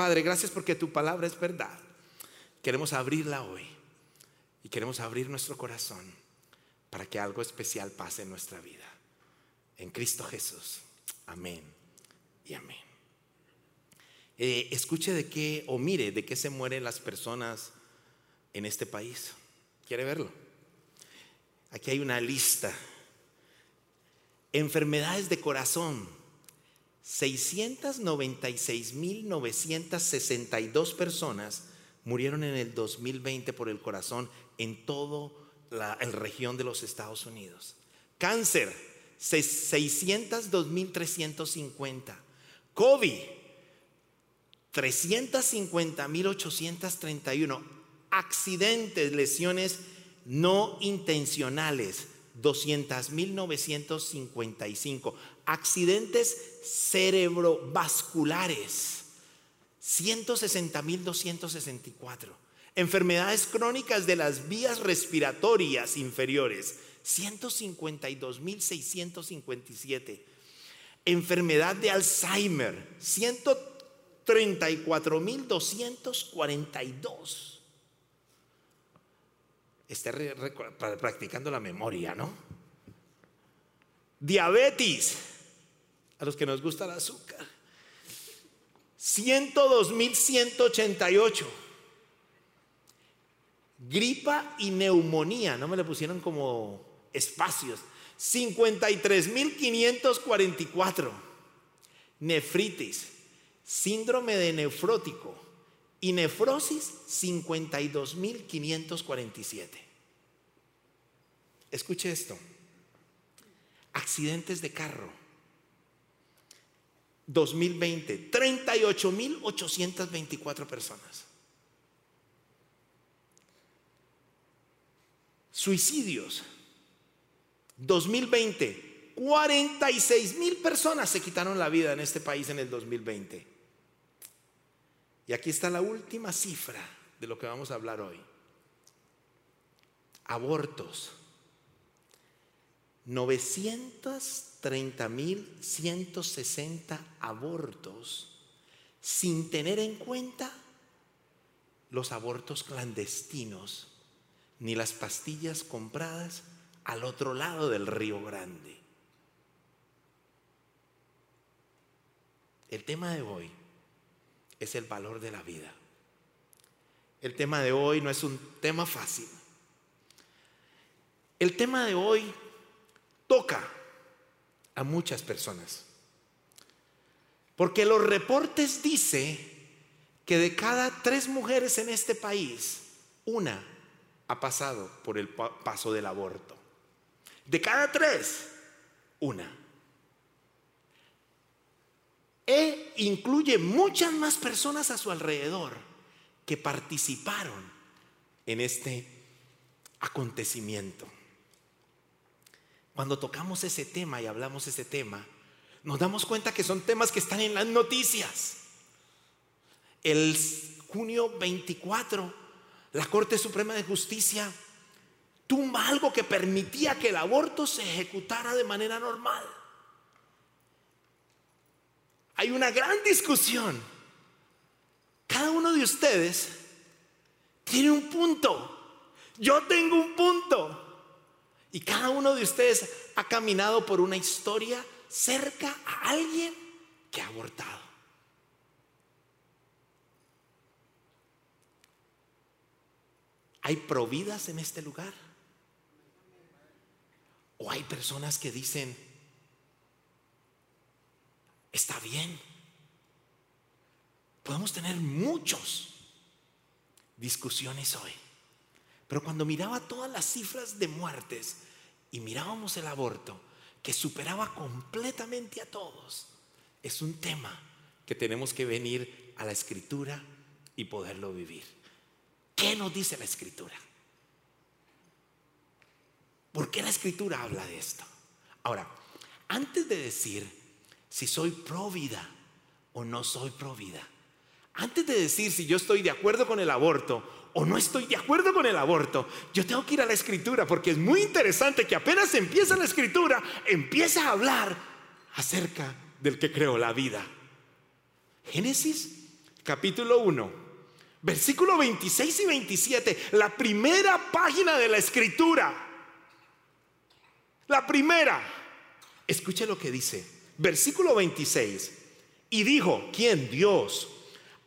Padre, gracias porque tu palabra es verdad. Queremos abrirla hoy y queremos abrir nuestro corazón para que algo especial pase en nuestra vida. En Cristo Jesús. Amén y amén. Eh, escuche de qué, o mire de qué se mueren las personas en este país. ¿Quiere verlo? Aquí hay una lista. Enfermedades de corazón. 696.962 personas murieron en el 2020 por el corazón en toda la región de los Estados Unidos. Cáncer, 602.350. COVID, 350.831. Accidentes, lesiones no intencionales, 200.955. Accidentes cerebrovasculares, 160.264. Enfermedades crónicas de las vías respiratorias inferiores, 152.657. Enfermedad de Alzheimer, 134.242. Está practicando la memoria, ¿no? Diabetes, a los que nos gusta el azúcar. 102.188. Gripa y neumonía, no me le pusieron como espacios. 53.544. Nefritis, síndrome de nefrótico y nefrosis 52.547. Escuche esto. Accidentes de carro 2020, 38.824 personas. Suicidios, 2020, 46 mil personas se quitaron la vida en este país en el 2020. Y aquí está la última cifra de lo que vamos a hablar hoy. Abortos. 930.160 abortos sin tener en cuenta los abortos clandestinos ni las pastillas compradas al otro lado del río Grande. El tema de hoy es el valor de la vida. El tema de hoy no es un tema fácil. El tema de hoy toca a muchas personas. Porque los reportes dicen que de cada tres mujeres en este país, una ha pasado por el paso del aborto. De cada tres, una. E incluye muchas más personas a su alrededor que participaron en este acontecimiento. Cuando tocamos ese tema y hablamos ese tema, nos damos cuenta que son temas que están en las noticias. El junio 24, la Corte Suprema de Justicia tumba algo que permitía que el aborto se ejecutara de manera normal. Hay una gran discusión. Cada uno de ustedes tiene un punto. Yo tengo un punto. Y cada uno de ustedes ha caminado por una historia cerca a alguien que ha abortado. ¿Hay providas en este lugar? ¿O hay personas que dicen, está bien? Podemos tener muchos discusiones hoy. Pero cuando miraba todas las cifras de muertes y mirábamos el aborto, que superaba completamente a todos, es un tema que tenemos que venir a la escritura y poderlo vivir. ¿Qué nos dice la escritura? ¿Por qué la escritura habla de esto? Ahora, antes de decir si soy pro vida o no soy pro vida, antes de decir si yo estoy de acuerdo con el aborto o no estoy de acuerdo con el aborto, yo tengo que ir a la escritura porque es muy interesante que apenas empieza la escritura, empieza a hablar acerca del que creó la vida. Génesis capítulo 1, versículo 26 y 27, la primera página de la escritura. La primera. Escuche lo que dice. Versículo 26. Y dijo, ¿quién? Dios.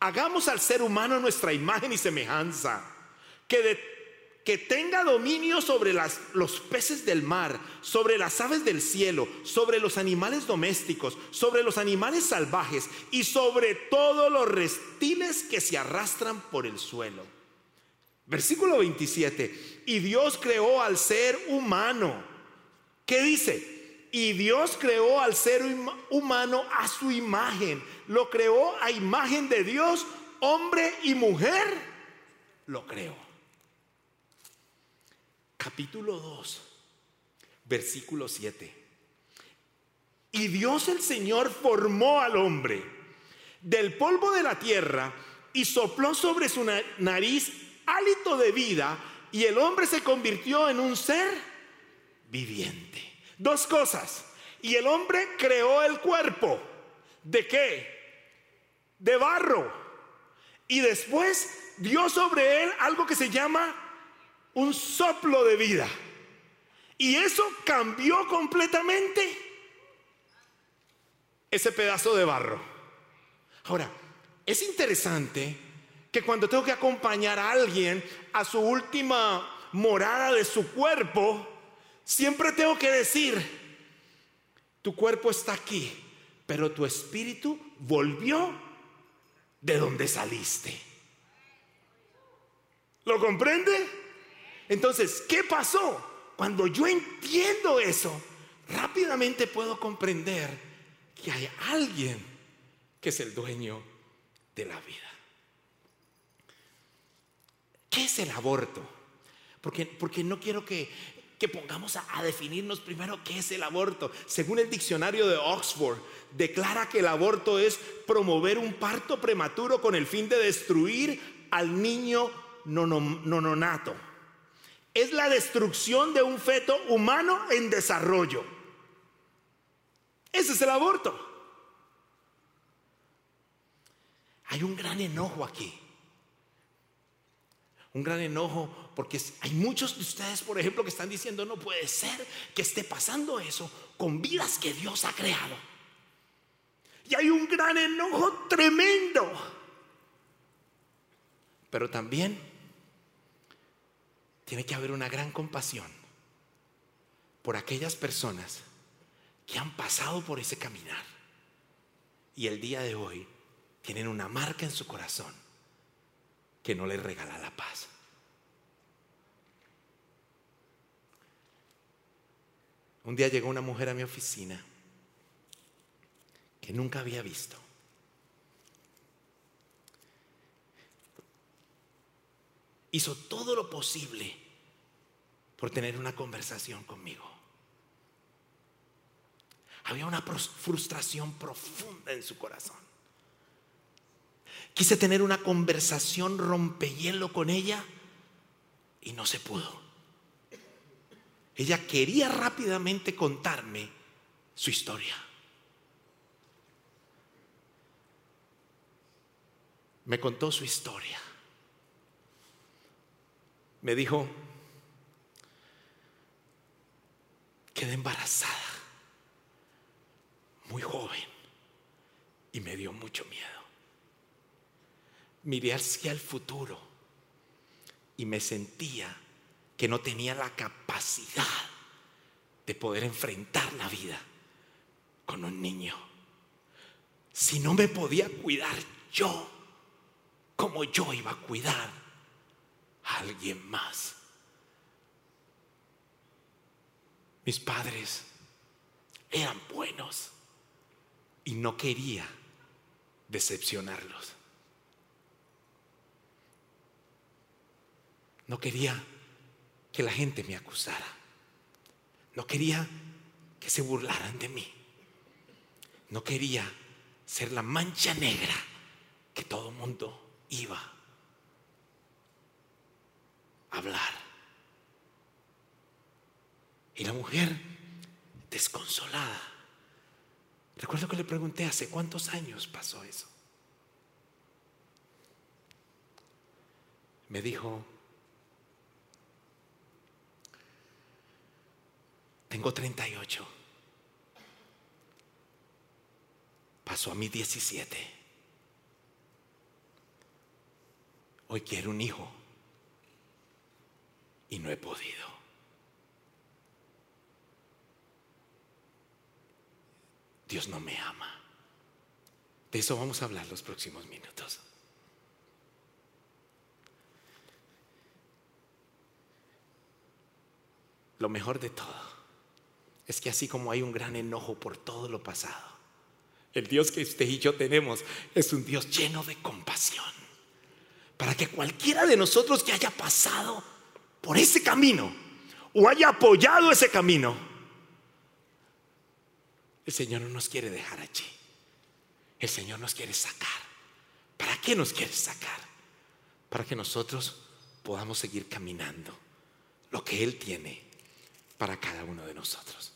Hagamos al ser humano nuestra imagen y semejanza, que tenga dominio sobre los peces del mar, sobre las aves del cielo, sobre los animales domésticos, sobre los animales salvajes y sobre todos los reptiles que se arrastran por el suelo. Versículo 27. Y Dios creó al ser humano. ¿Qué dice? Y Dios creó al ser humano a su imagen. Lo creó a imagen de Dios, hombre y mujer. Lo creó capítulo 2, versículo 7. Y Dios el Señor formó al hombre del polvo de la tierra y sopló sobre su nariz hálito de vida y el hombre se convirtió en un ser viviente. Dos cosas. Y el hombre creó el cuerpo. ¿De qué? De barro. Y después dio sobre él algo que se llama un soplo de vida. Y eso cambió completamente ese pedazo de barro. Ahora, es interesante que cuando tengo que acompañar a alguien a su última morada de su cuerpo, siempre tengo que decir, tu cuerpo está aquí, pero tu espíritu volvió de donde saliste. ¿Lo comprende? Entonces, ¿qué pasó? Cuando yo entiendo eso, rápidamente puedo comprender que hay alguien que es el dueño de la vida. ¿Qué es el aborto? Porque, porque no quiero que, que pongamos a, definirnos primero qué es el aborto. Según el diccionario de Oxford, declara que el aborto es promover un parto prematuro con el fin de destruir al niño nononato es la destrucción de un feto humano en desarrollo. Ese es el aborto. Hay un gran enojo aquí. Un gran enojo porque hay muchos de ustedes, por ejemplo, que están diciendo, no puede ser que esté pasando eso con vidas que Dios ha creado. Y hay un gran enojo tremendo. Pero también tiene que haber una gran compasión por aquellas personas que han pasado por ese caminar y el día de hoy tienen una marca en su corazón que no les regala la paz. Un día llegó una mujer a mi oficina que nunca había visto. hizo todo lo posible por tener una conversación conmigo. Había una frustración profunda en su corazón. Quise tener una conversación rompehielo con ella y no se pudo. Ella quería rápidamente contarme su historia. Me contó su historia me dijo, quedé embarazada, muy joven, y me dio mucho miedo. Miré hacia el futuro y me sentía que no tenía la capacidad de poder enfrentar la vida con un niño. Si no me podía cuidar yo, como yo iba a cuidar alguien más. Mis padres eran buenos y no quería decepcionarlos. No quería que la gente me acusara. No quería que se burlaran de mí. No quería ser la mancha negra que todo mundo iba hablar. Y la mujer, desconsolada. Recuerdo que le pregunté hace cuántos años pasó eso. me dijo, tengo 38. Pasó a mí 17. Hoy quiero un hijo y no he podido. Dios no me ama. De eso vamos a hablar los próximos minutos. Lo mejor de todo es que así como hay un gran enojo por todo lo pasado, el Dios que usted y yo tenemos es un Dios lleno de compasión. Para que cualquiera de nosotros que haya pasado por ese camino o haya apoyado ese camino, el Señor no nos quiere dejar allí. El Señor nos quiere sacar. ¿Para qué nos quiere sacar? Para que nosotros podamos seguir caminando lo que Él tiene para cada uno de nosotros.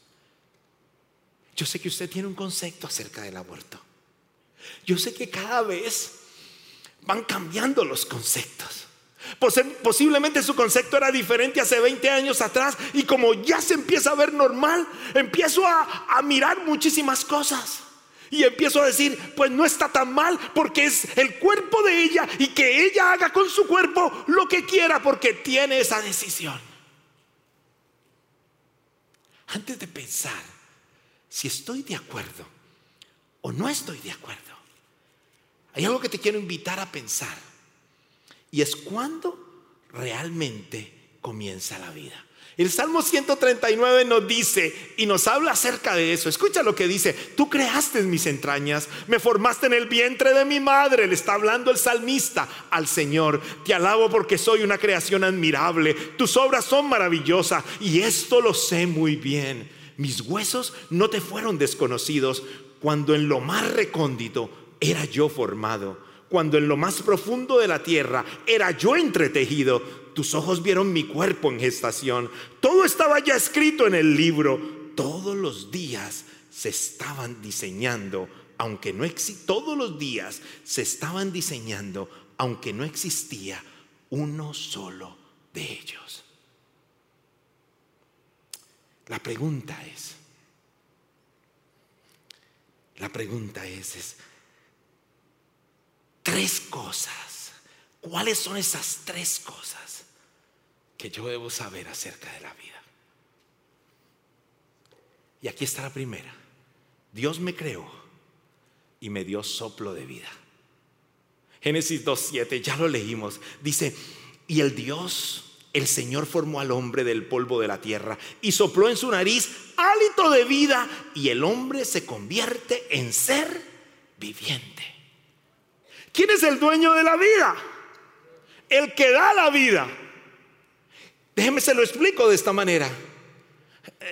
Yo sé que usted tiene un concepto acerca del aborto. Yo sé que cada vez van cambiando los conceptos. Posiblemente su concepto era diferente hace 20 años atrás y como ya se empieza a ver normal, empiezo a, mirar muchísimas cosas. Y empiezo a decir, pues no está tan mal porque es el cuerpo de ella y que ella haga con su cuerpo lo que quiera porque tiene esa decisión. Antes de pensar si estoy de acuerdo o no estoy de acuerdo. Hay algo que te quiero invitar a pensar y es cuando realmente comienza la vida. El Salmo 139 nos dice y nos habla acerca de eso. Escucha lo que dice, tú creaste mis entrañas, me formaste en el vientre de mi madre. Le está hablando el salmista al Señor. Te alabo porque soy una creación admirable. Tus obras son maravillosas y esto lo sé muy bien mis huesos no te fueron desconocidos cuando en lo más recóndito era yo formado, cuando en lo más profundo de la tierra era yo entretejido. Tus ojos vieron mi cuerpo en gestación. Todo estaba ya escrito en el libro. Todos los días se estaban diseñando, aunque no existía, todos los días se estaban diseñando, aunque no existía uno solo de ellos. La pregunta es, la pregunta es, es, tres cosas. ¿Cuáles son esas tres cosas que yo debo saber acerca de la vida? Y aquí está la primera. Dios me creó y me dio soplo de vida. Génesis 2.7, ya lo leímos. Dice, y el Dios el Señor formó al hombre del polvo de la tierra y sopló en su nariz hálito de vida y el hombre se convierte en ser viviente. ¿Quién es el dueño de la vida? El que da la vida. Déjeme se lo explico de esta manera.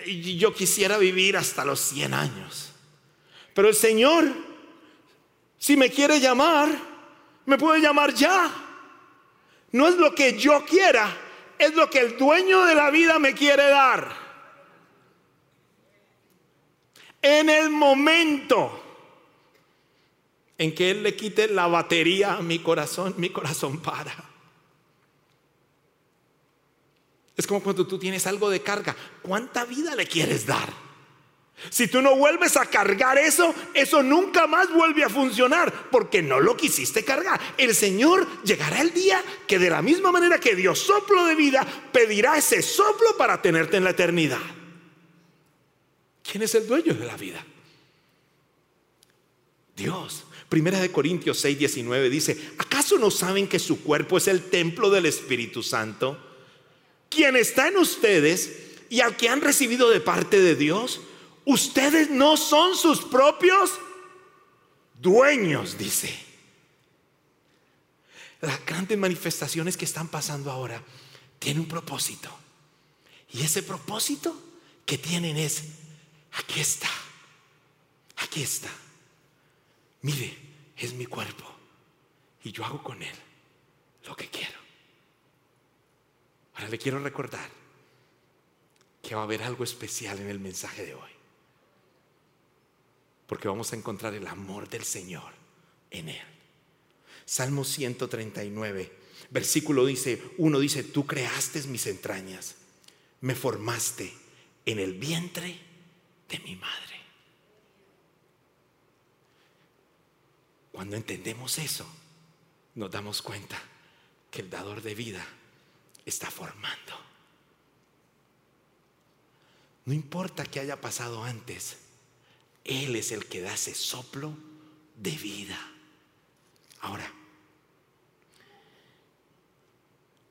Yo quisiera vivir hasta los 100 años. Pero el Señor, si me quiere llamar, me puede llamar ya. No es lo que yo quiera, es lo que el dueño de la vida me quiere dar. En el momento en que Él le quite la batería a mi corazón, mi corazón para. Es como cuando tú tienes algo de carga. ¿Cuánta vida le quieres dar? Si tú no vuelves a cargar eso, eso nunca más vuelve a funcionar porque no lo quisiste cargar. El Señor llegará el día que de la misma manera que dio soplo de vida, pedirá ese soplo para tenerte en la eternidad. ¿Quién es el dueño de la vida? Dios. Primera de Corintios 6, 19 dice, ¿acaso no saben que su cuerpo es el templo del Espíritu Santo? Quien está en ustedes y al que han recibido de parte de Dios Ustedes no son sus propios dueños, dice. Las grandes manifestaciones que están pasando ahora tienen un propósito. Y ese propósito que tienen es, aquí está, aquí está. Mire, es mi cuerpo y yo hago con él lo que quiero. Ahora le quiero recordar que va a haber algo especial en el mensaje de hoy porque vamos a encontrar el amor del Señor en Él. Salmo 139. Versículo dice, uno dice, tú creaste mis entrañas, me formaste en el vientre de mi madre. Cuando entendemos eso, nos damos cuenta que el dador de vida está formando. No importa qué haya pasado antes, Él es el que da ese soplo de vida. Ahora,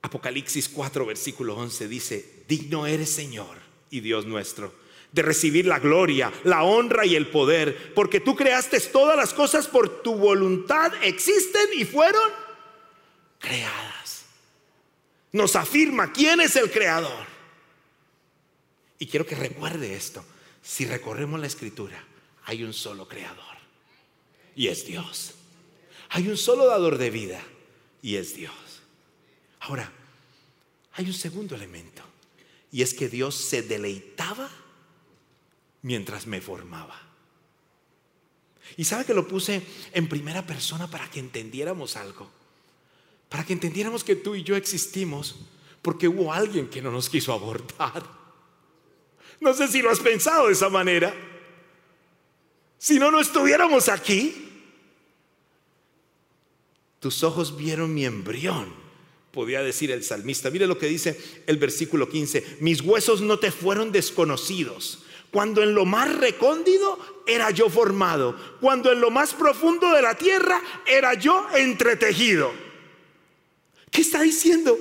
Apocalipsis 4, versículo 11 dice, digno eres Señor y Dios nuestro de recibir la gloria, la honra y el poder, porque tú creaste todas las cosas por tu voluntad, existen y fueron creadas. Nos afirma quién es el creador. Y quiero que recuerde esto. Si recorremos la escritura, hay un solo creador y es Dios. Hay un solo dador de vida y es Dios. Ahora, hay un segundo elemento y es que Dios se deleitaba mientras me formaba. Y sabe que lo puse en primera persona para que entendiéramos algo, para que entendiéramos que tú y yo existimos porque hubo alguien que no nos quiso abortar. No sé si lo has pensado de esa manera. Si no, no estuviéramos aquí. Tus ojos vieron mi embrión, podía decir el salmista. Mire lo que dice el versículo 15. Mis huesos no te fueron desconocidos. Cuando en lo más recóndido era yo formado. Cuando en lo más profundo de la tierra era yo entretejido. ¿Qué está diciendo?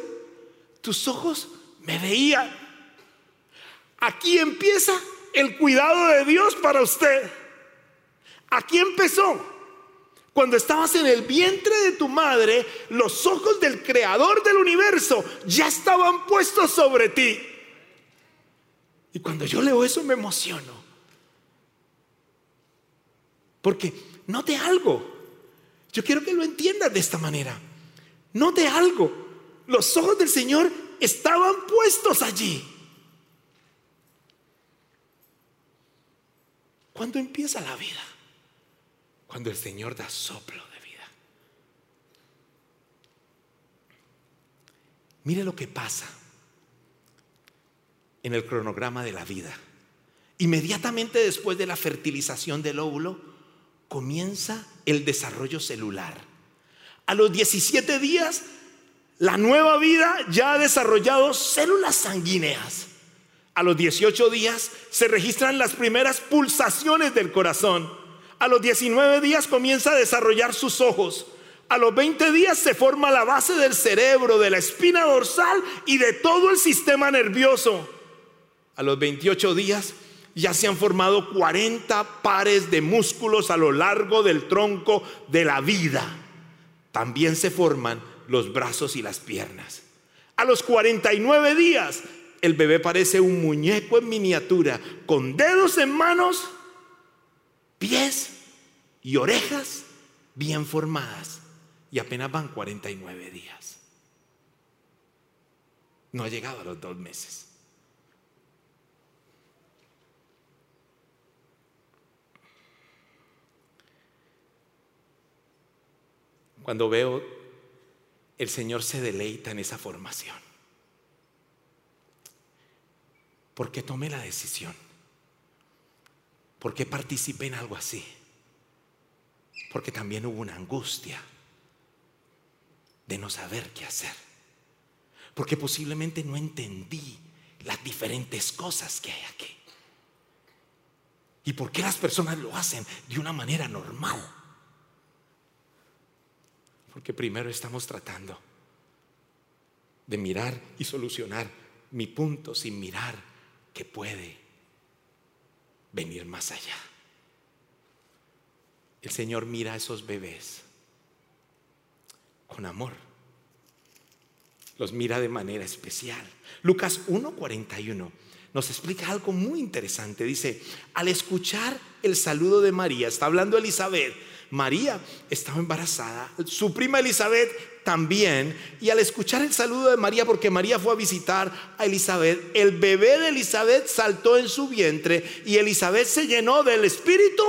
Tus ojos me veían. Aquí empieza el cuidado de Dios para usted. Aquí empezó. Cuando estabas en el vientre de tu madre, los ojos del creador del universo ya estaban puestos sobre ti. Y cuando yo leo eso me emociono. Porque note algo. Yo quiero que lo entiendas de esta manera. Note algo. Los ojos del Señor estaban puestos allí. ¿Cuándo empieza la vida? Cuando el Señor da soplo de vida. Mire lo que pasa en el cronograma de la vida. Inmediatamente después de la fertilización del óvulo, comienza el desarrollo celular. A los 17 días, la nueva vida ya ha desarrollado células sanguíneas. A los 18 días se registran las primeras pulsaciones del corazón. A los 19 días comienza a desarrollar sus ojos. A los 20 días se forma la base del cerebro, de la espina dorsal y de todo el sistema nervioso. A los 28 días ya se han formado 40 pares de músculos a lo largo del tronco de la vida. También se forman los brazos y las piernas. A los 49 días el bebé parece un muñeco en miniatura, con dedos en manos pies y orejas bien formadas y apenas van 49 días. No ha llegado a los dos meses. Cuando veo el Señor se deleita en esa formación. Porque tomé la decisión ¿Por qué participé en algo así? Porque también hubo una angustia de no saber qué hacer. Porque posiblemente no entendí las diferentes cosas que hay aquí. ¿Y por qué las personas lo hacen de una manera normal? Porque primero estamos tratando de mirar y solucionar mi punto sin mirar que puede venir más allá. El Señor mira a esos bebés con amor. Los mira de manera especial. Lucas 1:41 nos explica algo muy interesante. Dice, al escuchar el saludo de María, está hablando Elizabeth, María estaba embarazada, su prima Elizabeth también, y al escuchar el saludo de María, porque María fue a visitar a Elizabeth, el bebé de Elizabeth saltó en su vientre y Elizabeth se llenó del Espíritu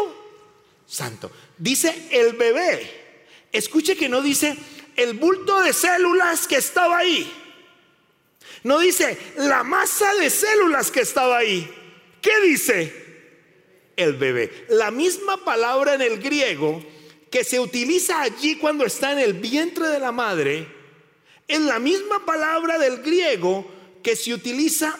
Santo. Dice el bebé, escuche que no dice el bulto de células que estaba ahí. No dice la masa de células que estaba ahí. ¿Qué dice? El bebé. La misma palabra en el griego que se utiliza allí cuando está en el vientre de la madre es la misma palabra del griego que se utiliza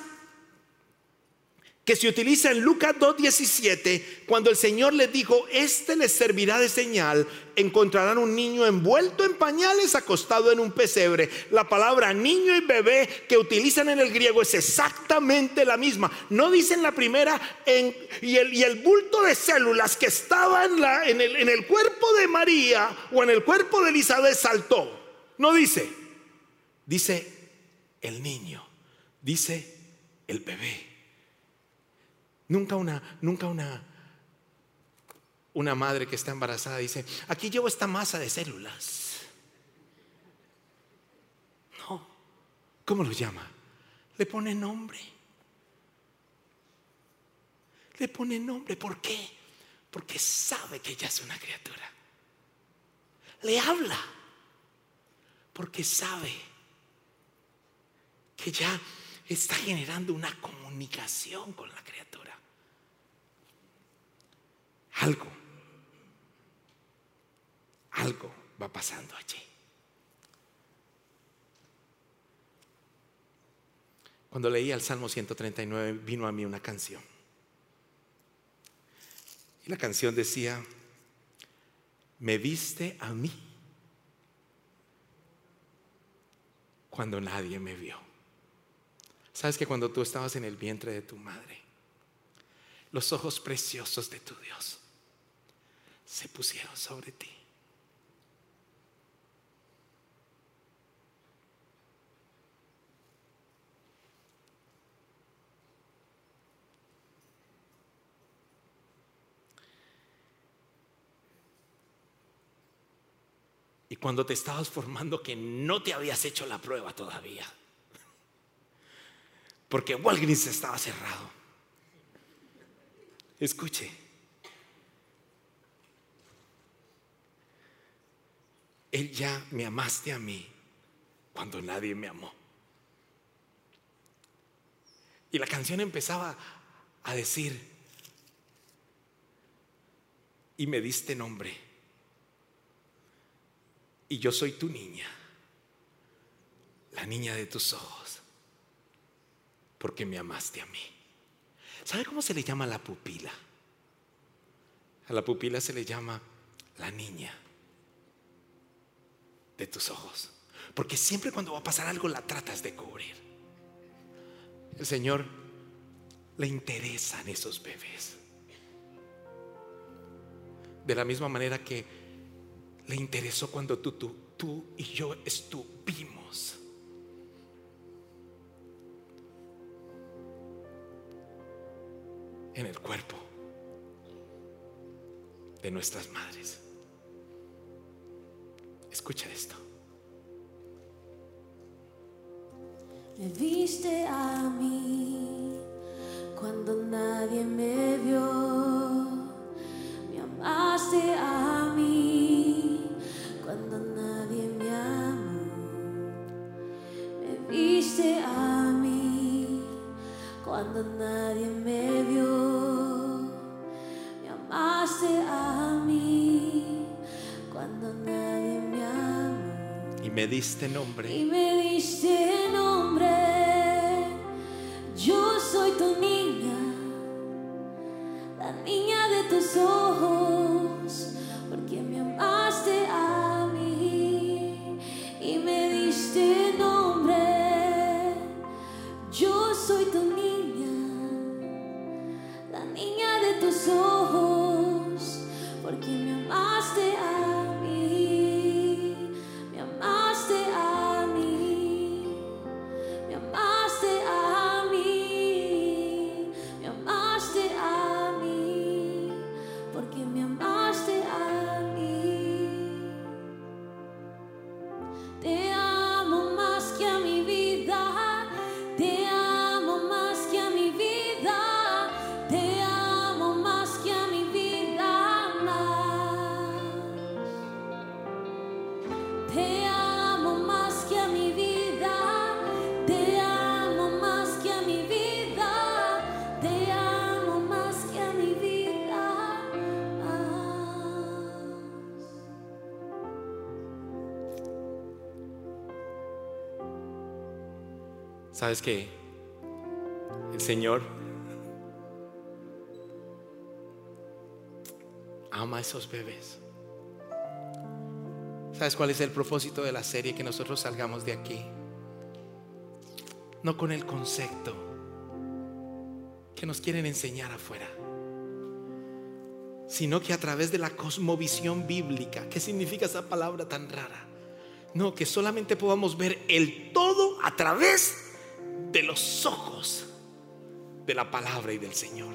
que se utiliza en Lucas 2.17, cuando el Señor les dijo, este les servirá de señal, encontrarán un niño envuelto en pañales acostado en un pesebre. La palabra niño y bebé que utilizan en el griego es exactamente la misma. No dicen la primera, y, el, bulto de células que estaba en, el, en el cuerpo de María o en el cuerpo de Elizabeth saltó. No dice, dice el niño, dice el bebé. Nunca una, nunca una, una madre que está embarazada dice, aquí llevo esta masa de células. No. ¿Cómo lo llama? Le pone nombre. Le pone nombre. ¿Por qué? Porque sabe que ella es una criatura. Le habla. Porque sabe que ya está generando una comunicación con la criatura algo, algo va pasando allí. Cuando leí el Salmo 139 vino a mí una canción. Y la canción decía, me viste a mí cuando nadie me vio. Sabes que cuando tú estabas en el vientre de tu madre, los ojos preciosos de tu Dios se pusieron sobre ti. Y cuando te estabas formando que no te habías hecho la prueba todavía. Porque Walgreens estaba cerrado. Escuche. Él ya me amaste a mí cuando nadie me amó. Y la canción empezaba a decir, y me diste nombre, y yo soy tu niña, la niña de tus ojos, porque me amaste a mí. ¿Sabe cómo se le llama la pupila? A la pupila se le llama la niña de tus ojos. Porque siempre cuando va a pasar algo la tratas de cubrir. El Señor le interesan esos bebés. De la misma manera que le interesó cuando tú, tú, tú y yo estuvimos. En el cuerpo de nuestras madres. Escucha esto. Me viste a mí cuando nadie me vio. Me amaste a mí diste nombre. ¿Sabes qué? El Señor ama a esos bebés. ¿Sabes cuál es el propósito de la serie? Que nosotros salgamos de aquí. No con el concepto que nos quieren enseñar afuera, sino que a través de la cosmovisión bíblica. ¿Qué significa esa palabra tan rara? No, que solamente podamos ver el todo a través de los ojos de la palabra y del Señor.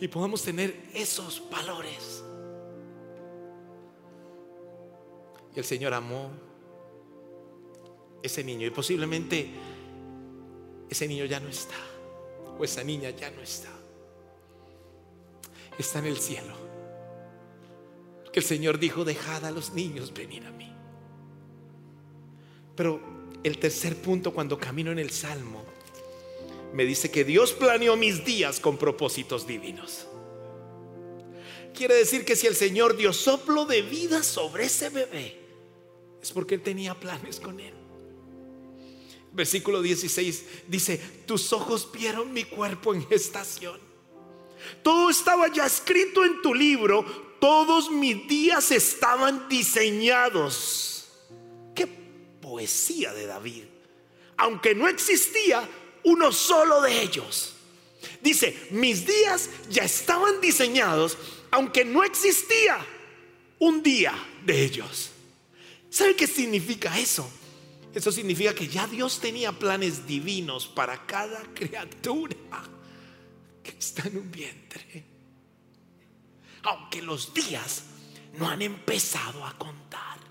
Y podamos tener esos valores. Y el Señor amó ese niño y posiblemente ese niño ya no está o esa niña ya no está. Está en el cielo. Que el Señor dijo, dejad a los niños venir a mí. Pero el tercer punto cuando camino en el Salmo me dice que Dios planeó mis días con propósitos divinos. Quiere decir que si el Señor dio soplo de vida sobre ese bebé, es porque Él tenía planes con él. Versículo 16 dice, tus ojos vieron mi cuerpo en gestación. Todo estaba ya escrito en tu libro, todos mis días estaban diseñados. Poesía de David. Aunque no existía uno solo de ellos. Dice, mis días ya estaban diseñados, aunque no existía un día de ellos. ¿Sabe qué significa eso? Eso significa que ya Dios tenía planes divinos para cada criatura que está en un vientre. Aunque los días no han empezado a contar.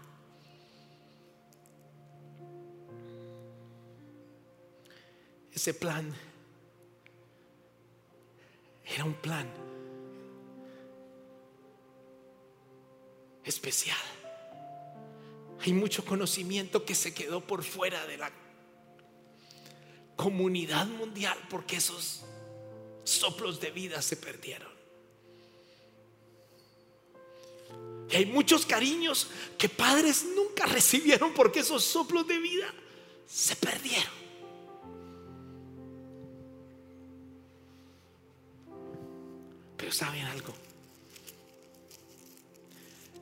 Ese plan era un plan especial. Hay mucho conocimiento que se quedó por fuera de la comunidad mundial porque esos soplos de vida se perdieron. Y hay muchos cariños que padres nunca recibieron porque esos soplos de vida se perdieron. Pero saben algo,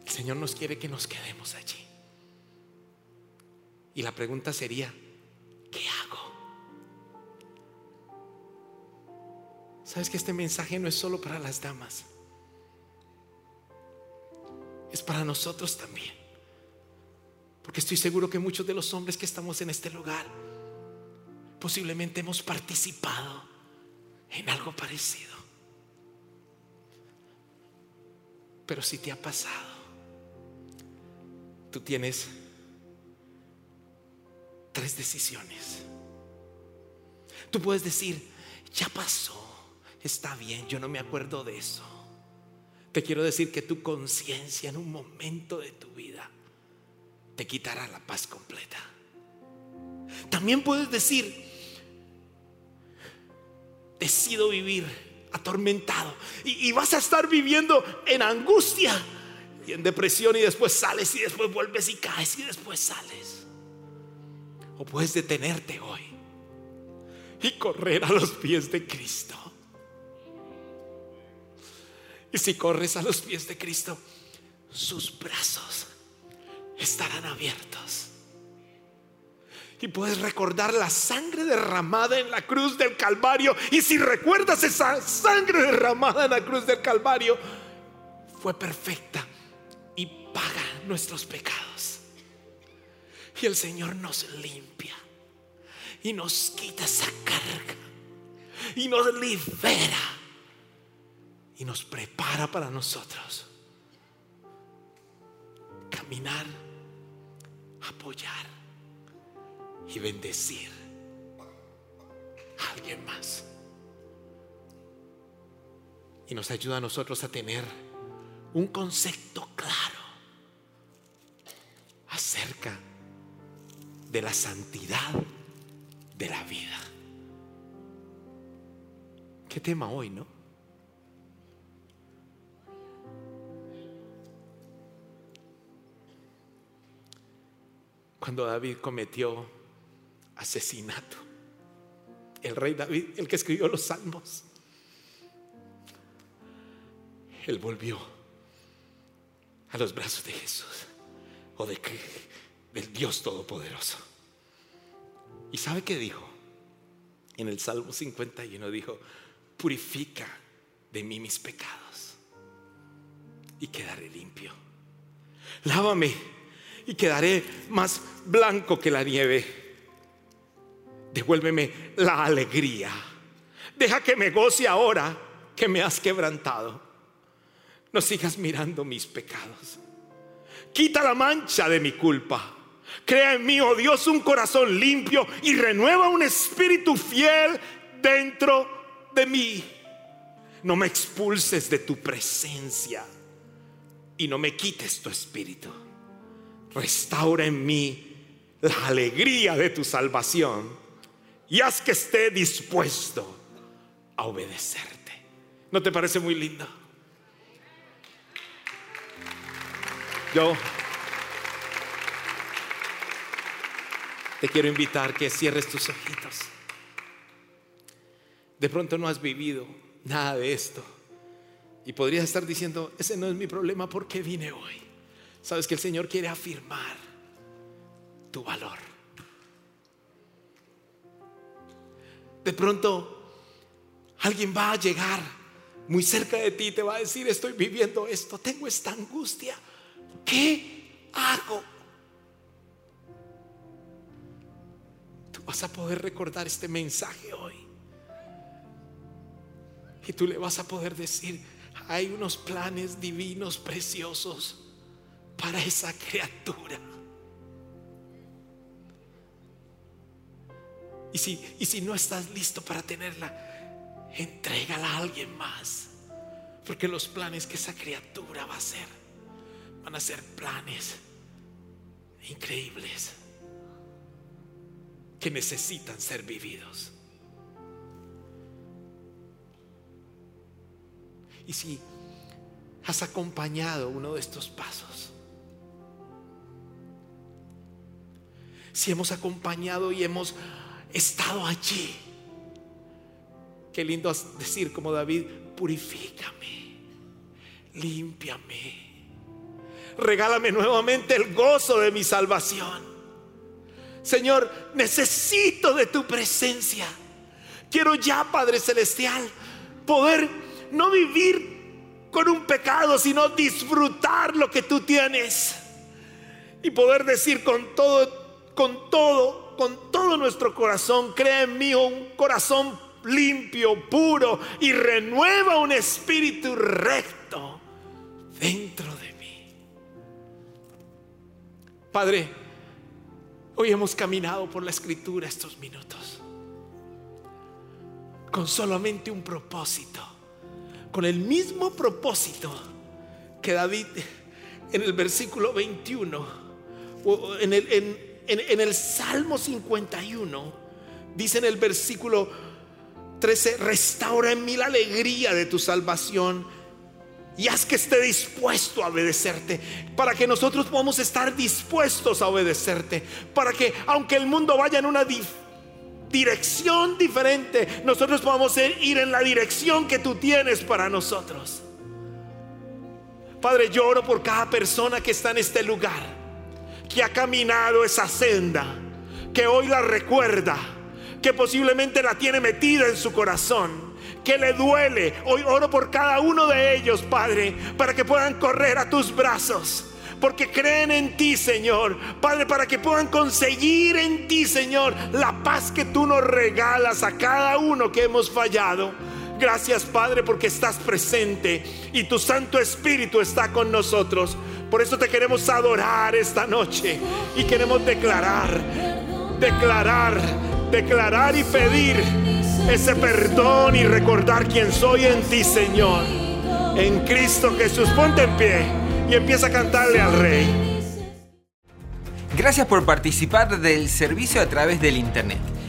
el Señor nos quiere que nos quedemos allí. Y la pregunta sería, ¿qué hago? Sabes que este mensaje no es solo para las damas, es para nosotros también. Porque estoy seguro que muchos de los hombres que estamos en este lugar posiblemente hemos participado en algo parecido. Pero si te ha pasado, tú tienes tres decisiones. Tú puedes decir, ya pasó, está bien, yo no me acuerdo de eso. Te quiero decir que tu conciencia en un momento de tu vida te quitará la paz completa. También puedes decir, decido vivir atormentado y, vas a estar viviendo en angustia y en depresión y después sales y después vuelves y caes y después sales. O puedes detenerte hoy y correr a los pies de Cristo. Y si corres a los pies de Cristo, sus brazos estarán abiertos. Y puedes recordar la sangre derramada en la cruz del Calvario. Y si recuerdas esa sangre derramada en la cruz del Calvario, fue perfecta y paga nuestros pecados. Y el Señor nos limpia y nos quita esa carga y nos libera y nos prepara para nosotros caminar, apoyar y bendecir a alguien más. Y nos ayuda a nosotros a tener un concepto claro acerca de la santidad de la vida. ¿Qué tema hoy, no? Cuando David cometió asesinato. El rey David, el que escribió los salmos, él volvió a los brazos de Jesús o de del Dios Todopoderoso. ¿Y sabe qué dijo? En el Salmo 51 dijo, purifica de mí mis pecados y quedaré limpio. Lávame y quedaré más blanco que la nieve. Devuélveme la alegría. Deja que me goce ahora que me has quebrantado. No sigas mirando mis pecados. Quita la mancha de mi culpa. Crea en mí, oh Dios, un corazón limpio y renueva un espíritu fiel dentro de mí. No me expulses de tu presencia y no me quites tu espíritu. Restaura en mí la alegría de tu salvación y haz que esté dispuesto a obedecerte. ¿No te parece muy lindo? Yo te quiero invitar que cierres tus ojitos. De pronto no has vivido nada de esto. Y podrías estar diciendo, ese no es mi problema, ¿por qué vine hoy? Sabes que el Señor quiere afirmar tu valor. De pronto alguien va a llegar muy cerca de ti y te va a decir, estoy viviendo esto, tengo esta angustia. ¿Qué hago? Tú vas a poder recordar este mensaje hoy. Y tú le vas a poder decir, hay unos planes divinos preciosos para esa criatura. Y si, y si no estás listo para tenerla, entrégala a alguien más. Porque los planes que esa criatura va a hacer van a ser planes increíbles que necesitan ser vividos. Y si has acompañado uno de estos pasos, si hemos acompañado y hemos estado allí, qué lindo decir como David, purifícame, límpiame, regálame nuevamente el gozo de mi salvación. Señor, necesito de tu presencia. Quiero ya, Padre Celestial, poder no vivir con un pecado, sino disfrutar lo que tú tienes. Y poder decir con todo, con todo, con todo nuestro corazón, crea en mí un corazón limpio, puro y renueva un espíritu recto dentro de mí. Padre, hoy hemos caminado por la escritura estos minutos con solamente un propósito con el mismo propósito que David en el versículo 21, o en el, en, el Salmo 51, dice en el versículo 13, restaura en mí la alegría de tu salvación y haz que esté dispuesto a obedecerte, para que nosotros podamos estar dispuestos a obedecerte, para que aunque el mundo vaya en una dirección diferente, nosotros podamos ir en la dirección que tú tienes para nosotros. Padre, lloro por cada persona que está en este lugar, que ha caminado esa senda, que hoy la recuerda, que posiblemente la tiene metida en su corazón, que le duele. Hoy oro por cada uno de ellos, Padre, para que puedan correr a tus brazos porque creen en ti, Señor. Padre, para que puedan conseguir en ti, Señor, la paz que tú nos regalas a cada uno que hemos fallado. Gracias, Padre, porque estás presente y tu Santo Espíritu está con nosotros. Por eso te queremos adorar esta noche y queremos declarar, declarar, declarar y pedir ese perdón y recordar quién soy en ti, Señor. En Cristo Jesús, ponte en pie y empieza a cantarle al rey. Gracias por participar del servicio a través del internet.